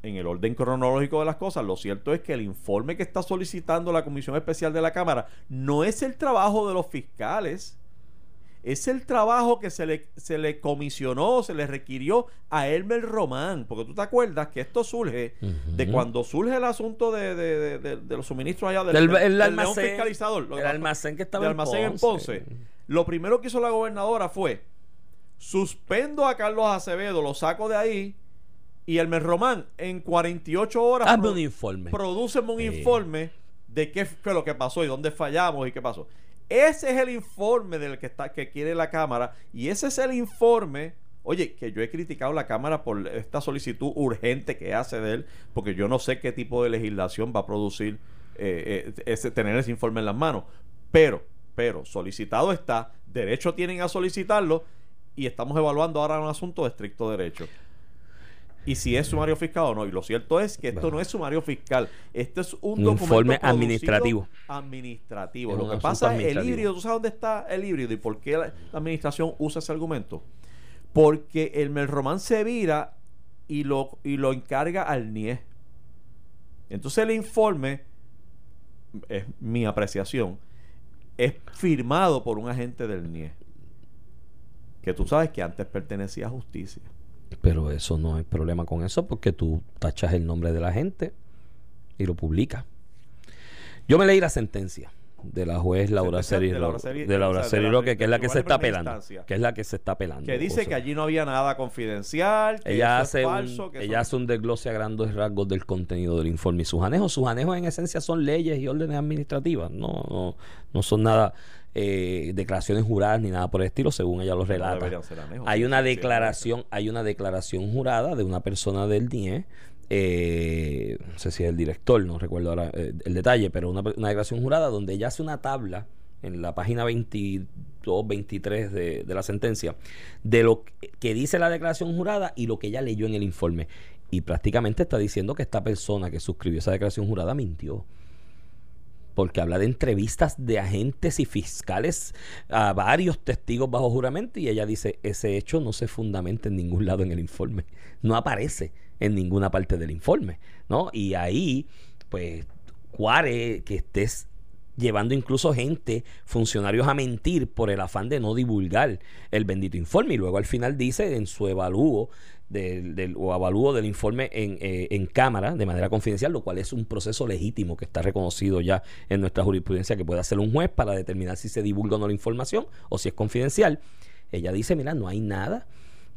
en el orden cronológico de las cosas, lo cierto es que el informe que está solicitando la Comisión Especial de la Cámara no es el trabajo de los fiscales, es el trabajo que se le, se le comisionó, se le requirió a Elmer Román, porque tú te acuerdas que esto surge de cuando surge el asunto de, de- de- los suministros allá del, Del- del- el del almacén- fiscalizador. El almacén que estaba en almacén en Ponce. Ponce. Lo primero que hizo la gobernadora fue suspendo a Carlos Acevedo, lo saco de ahí y Elmer Román en 48 horas Hazme un informe. prodúceme un informe de qué fue lo que pasó y dónde fallamos y qué pasó. Ese es el informe del que está que quiere la cámara y ese es el informe Oye, que yo he criticado a la Cámara por esta solicitud urgente que hace de él, porque yo no sé qué tipo de legislación va a producir eh, eh, ese, tener ese informe en las manos. Pero, pero, solicitado está, derecho tienen a solicitarlo y estamos evaluando ahora un asunto de estricto derecho. Y si es sumario fiscal o no. Y lo cierto es que esto Bueno. no es sumario fiscal. Esto es un, Un documento informe administrativo. Administrativo. Es Lo que pasa es el híbrido. ¿Tú sabes dónde está el híbrido y por qué la, la administración usa ese argumento? Porque el Melromán se vira y lo, y lo encarga al NIE. Entonces el informe, es mi apreciación, es firmado por un agente del NIE. Que tú sabes que antes pertenecía a justicia. Pero eso no hay problema con eso porque tú tachas el nombre de la gente y lo publicas. Yo me leí la sentencia de la juez Laura Seri de Laura Seri- de Laura o sea, de Seri la- Roque, que es la que se está. Instancia. Que es la que se está apelando. Que dice O sea, que allí no había nada confidencial, que ella hace, es un, falso, que eso- ella hace un desglose a grandes rasgos del contenido del informe y sus anejos. Sus anejos en esencia son leyes y órdenes administrativas, no, no, no son nada eh, declaraciones juradas ni nada por el estilo, según ella lo relata. Hay una declaración, hay una declaración jurada de una persona del DIE, eh, no sé si es el director, no recuerdo ahora eh, el detalle, pero una, una declaración jurada donde ella hace una tabla en la página 22, 23 de, de la sentencia, de lo que dice la declaración jurada y lo que ella leyó en el informe. Y prácticamente está diciendo que esta persona que suscribió esa declaración jurada mintió porque habla de entrevistas de agentes y fiscales a varios testigos bajo juramento y ella dice, ese hecho no se fundamenta en ningún lado en el informe, no aparece en ninguna parte del informe, ¿no? Y ahí, pues, cuare que estés llevando incluso gente, funcionarios a mentir por el afán de no divulgar el bendito informe. Y luego al final dice en su evalúo del, del- o avalúo del informe en, eh, en cámara de manera confidencial, lo cual es un proceso legítimo que está reconocido ya en nuestra jurisprudencia que puede hacer un juez para determinar si se divulga o no la información o si es confidencial. Ella dice, mira, no hay nada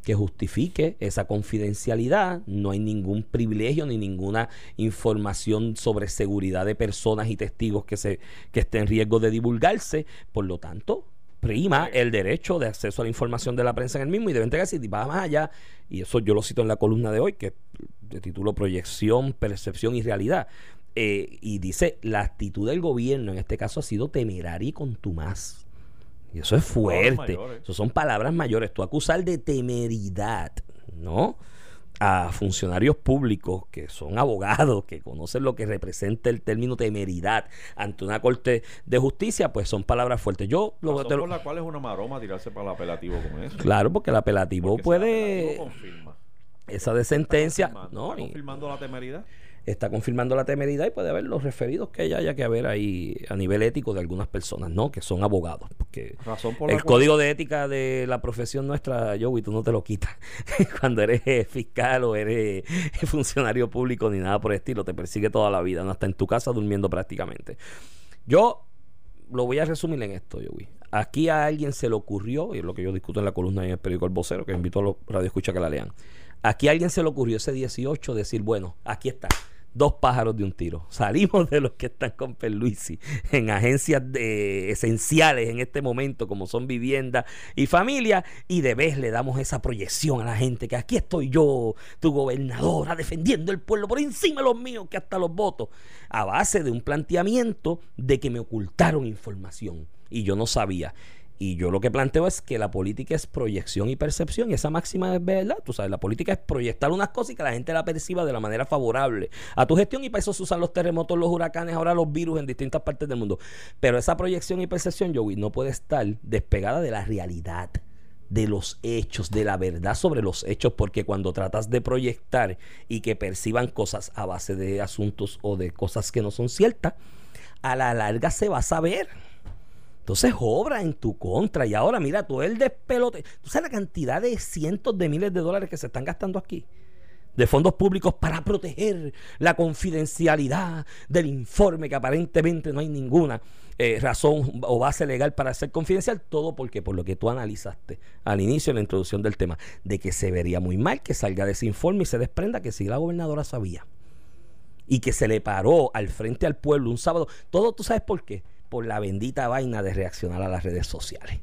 que justifique esa confidencialidad, no hay ningún privilegio ni ninguna información sobre seguridad de personas y testigos que se que esté en riesgo de divulgarse, por lo tanto, prima el derecho de acceso a la información de la prensa en el mismo y debe entregarse y va más allá, y eso yo lo cito en la columna de hoy, que de título Proyección, Percepción y Realidad. Eh, y dice, la actitud del gobierno en este caso ha sido temeraria y contumaz. Y eso es fuerte. Eso son palabras mayores. Tú acusar de temeridad, ¿no? A funcionarios públicos que son abogados, que conocen lo que representa el término temeridad ante una corte de justicia, pues son palabras fuertes. Yo lo Razón te lo- por la cual es una maroma tirarse para el apelativo con eso. Claro, porque el apelativo Porque puede. apelativo confirma. Esa de sentencia. Está confirmando, ¿no? está confirmando la temeridad. Está confirmando la temeridad y puede haber los referidos que ella haya que haber ahí a nivel ético de algunas personas, ¿no? Que son abogados. Porque Razón por la el cual- código de ética de la profesión nuestra, Joey, tú no te lo quitas. *laughs* Cuando eres fiscal o eres funcionario público ni nada por el estilo, te persigue toda la vida, ¿no? hasta en tu casa durmiendo prácticamente. Yo lo voy a resumir en esto, Joey. Aquí a alguien se le ocurrió, y es lo que yo discuto en la columna en el periódico El Vocero, que invito a los radioescuchas que la lean. Aquí a alguien se le ocurrió ese 18 decir, bueno, aquí está. Dos pájaros de un tiro. Salimos de los que están con Perluisi en agencias de- esenciales en este momento, como son vivienda y familia, y de vez le damos esa proyección a la gente que aquí estoy yo, tu gobernadora, defendiendo el pueblo por encima de los míos, que hasta los votos, a base de un planteamiento de que me ocultaron información y yo no sabía. Y yo lo que planteo es que la política es proyección y percepción, y esa máxima es verdad. Tú sabes, la política es proyectar unas cosas y que la gente la perciba de la manera favorable a tu gestión, y para eso se usan los terremotos, los huracanes, ahora los virus en distintas partes del mundo. Pero esa proyección y percepción, Joey, no puede estar despegada de la realidad de los hechos, de la verdad sobre los hechos, porque cuando tratas de proyectar y que perciban cosas a base de asuntos o de cosas que no son ciertas, a la larga se va a saber. Entonces obra en tu contra. Y ahora, mira, tú el despelote. ¿Tú sabes la cantidad de cientos de miles de dólares que se están gastando aquí? De fondos públicos para proteger la confidencialidad del informe, que aparentemente no hay ninguna eh, razón o base legal para ser confidencial. Todo porque, por lo que tú analizaste al inicio en la introducción del tema, de que se vería muy mal que salga de ese informe y se desprenda que si la gobernadora sabía y que se le paró al frente al pueblo un sábado. Todo tú sabes por qué. Por la bendita vaina de reaccionar a las redes sociales.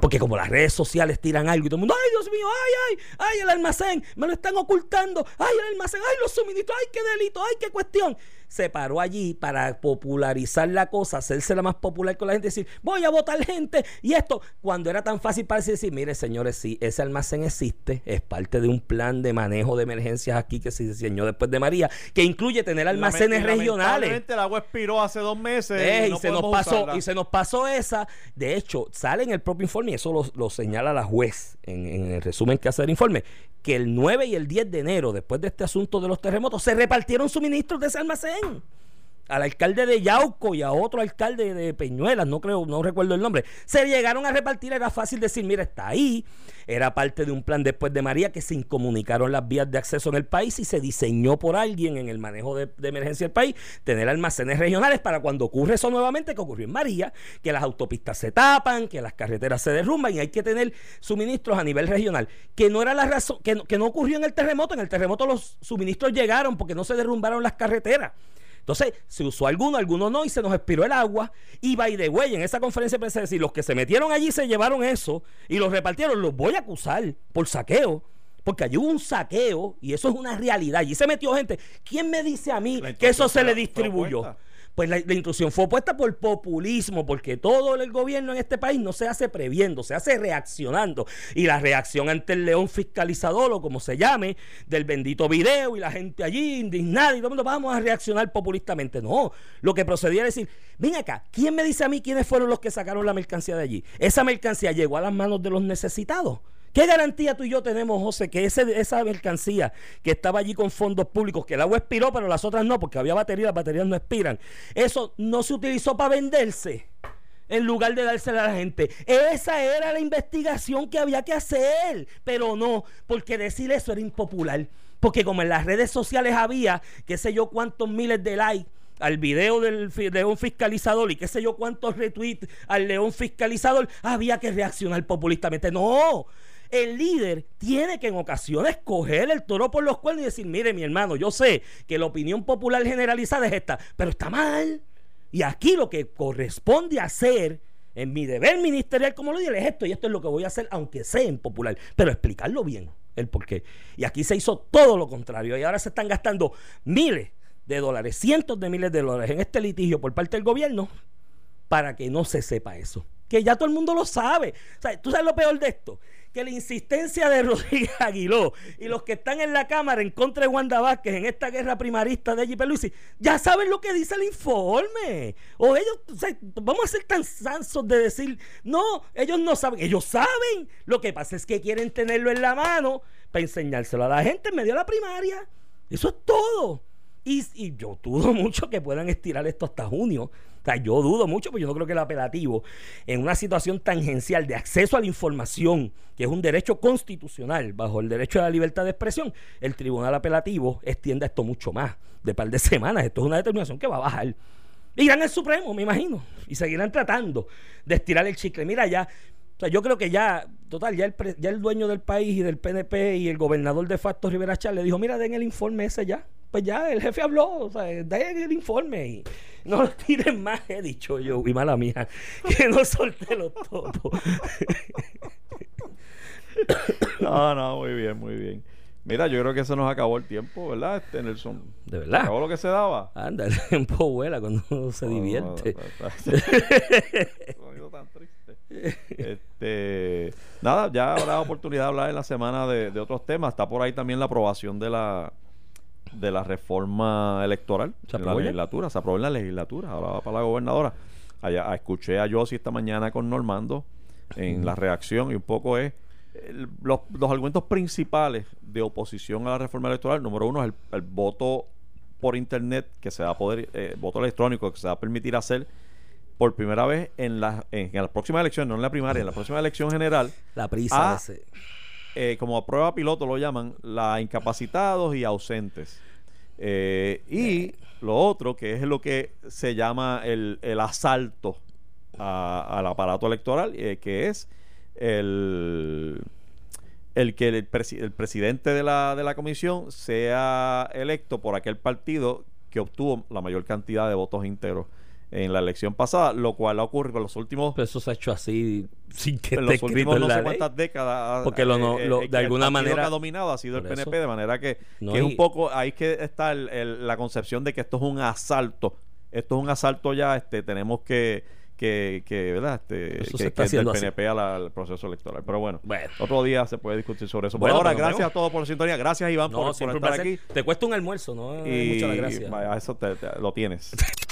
Porque como las redes sociales tiran algo y todo el mundo, ay Dios mío, ay, ay, ay, el almacén, me lo están ocultando, ay, el almacén, ay, los suministros, ay, qué delito, ay, qué cuestión. Se paró allí para popularizar la cosa, hacerse la más popular con la gente, decir, voy a votar gente y esto, cuando era tan fácil para decir, mire señores, sí, ese almacén existe, es parte de un plan de manejo de emergencias aquí que se diseñó después de María, que incluye tener almacenes Lament- regionales. el agua expiró hace dos meses. Eh, y, se nos pasó, usarla. y se nos pasó esa. De hecho, sale en el propio informe, y eso lo, lo señala la juez en, en el resumen que hace el informe, que el 9 y el 10 de enero, después de este asunto de los terremotos, se repartieron suministros de ese almacén. Al alcalde de Yauco y a otro alcalde de Peñuelas, no creo, no recuerdo el nombre, se llegaron a repartir, era fácil decir, mira, está ahí, era parte de un plan después de María que se incomunicaron las vías de acceso en el país y se diseñó por alguien en el manejo de, emergencia del país, tener almacenes regionales para cuando ocurre eso nuevamente, que ocurrió en María, que las autopistas se tapan, que las carreteras se derrumban y hay que tener suministros a nivel regional, que no era la razón, que no ocurrió en el terremoto, en el terremoto los suministros llegaron porque no se derrumbaron las carreteras. Entonces, se usó alguno, alguno no, y se nos expiró el agua. Y by the way, en esa conferencia de prensa decir, los que se metieron allí se llevaron eso y los repartieron, los voy a acusar por saqueo. Porque allí hubo un saqueo y eso es una realidad. Y se metió gente. ¿Quién me dice a mí que eso se le distribuyó? Pues la, intrusión fue opuesta por populismo, porque todo el gobierno en este país no se hace previendo, se hace reaccionando. Y la reacción ante el león fiscalizador, o como se llame, del bendito video y la gente allí indignada y todo el mundo, vamos a reaccionar populistamente. No, lo que procedía es decir, ven acá, ¿quién me dice a mí quiénes fueron los que sacaron la mercancía de allí? Esa mercancía llegó a las manos de los necesitados. ¿Qué garantía tú y yo tenemos, José, que esa mercancía que estaba allí con fondos públicos, que el agua expiró, pero las otras no, porque había baterías, las baterías no expiran, eso no se utilizó para venderse? en lugar de dársela a la gente. Esa era la investigación que había que hacer, pero no, porque decir eso era impopular. Porque como en las redes sociales había, qué sé yo, cuántos miles de likes al video del león fiscalizador y qué sé yo cuántos retweets al león fiscalizador, había que reaccionar populistamente. No, el líder tiene que en ocasiones coger el toro por los cuernos y decir, mire mi hermano, yo sé que la opinión popular generalizada es esta, pero está mal. Y aquí lo que corresponde hacer en mi deber ministerial como líder es esto y esto es lo que voy a hacer aunque sea impopular, pero explicarlo bien el por qué. Y aquí se hizo todo lo contrario y ahora se están gastando miles de dólares, cientos de miles de dólares en este litigio por parte del gobierno para que no se sepa eso. Que ya todo el mundo lo sabe. ¿Tú sabes lo peor de esto? Que la insistencia de Rodríguez *laughs* Aguiló y los que están en la Cámara en contra de Wanda Vázquez en esta guerra primarista de J.P. Ya saben lo que dice el informe. O ellos, vamos a ser tan sansos de decir, no, ellos no saben, ellos saben. Lo que pasa es que quieren tenerlo en la mano para enseñárselo a la gente en medio de la primaria. Eso es todo. Y yo dudo *laughs* mucho que puedan estirar esto hasta junio. O sea, yo dudo mucho, porque yo no creo que el apelativo, en una situación tangencial de acceso a la información, que es un derecho constitucional bajo el derecho a la libertad de expresión, el tribunal apelativo extienda esto mucho más, de par de semanas. Esto es una determinación que va a bajar. Irán al Supremo, me imagino, y seguirán tratando de estirar el chicle. Mira, ya o sea, yo creo que ya, total, ya el, ya el dueño del país y del PNP y el gobernador de facto Rivera Chávez le dijo, mira, den el informe ese ya. Pues ya, el jefe habló, o sea, den el informe y no lo tiren más, he dicho yo, y mala mía, que no solté los topos. no, no, muy bien, muy bien. Mira, yo creo que se nos acabó el tiempo, ¿verdad, este Nelson? ¿De verdad? acabó lo que se daba? Anda, el tiempo vuela cuando uno se divierte. No, tan triste. Este, nada, ya habrá oportunidad de hablar en la semana de, de, otros temas. Está por ahí también la aprobación de la de la reforma electoral en la legislatura. Se aprobó en la legislatura, ahora va para la gobernadora. Allá, escuché a Josie esta mañana con Normando en la reacción y un poco es los, los, argumentos principales de oposición a la reforma electoral. Número uno es el, voto por internet que se va a poder, eh, voto electrónico que se va a permitir hacer por primera vez en la, en, la próxima elección, no en la primaria, en la próxima elección general. La prisa eh, como a prueba piloto lo llaman, la incapacitados y ausentes. Eh, y lo otro, que es lo que se llama el, el asalto al aparato electoral, eh, que es el, el que el, presidente de la, de la comisión sea electo por aquel partido que obtuvo la mayor cantidad de votos íntegros en la elección pasada, lo cual ha ocurrido en los últimos. Pero eso se ha hecho así sin que en los últimos no sé cuántas décadas. Porque lo, eh, eh, de alguna manera. que ha dominado ha sido el PNP, de manera que, es un poco. Ahí que está la concepción de que esto es un asalto. Esto es un asalto ya, este tenemos que que, que ¿verdad? Este, eso que, se está que del PNP al, proceso electoral. Pero bueno, otro día se puede discutir sobre eso. Bueno, ahora, gracias a todos por la sintonía. Gracias, Iván, por, estar aquí. Te cuesta un almuerzo, ¿no? Y, Muchas gracias. Eso te, lo tienes. *laughs*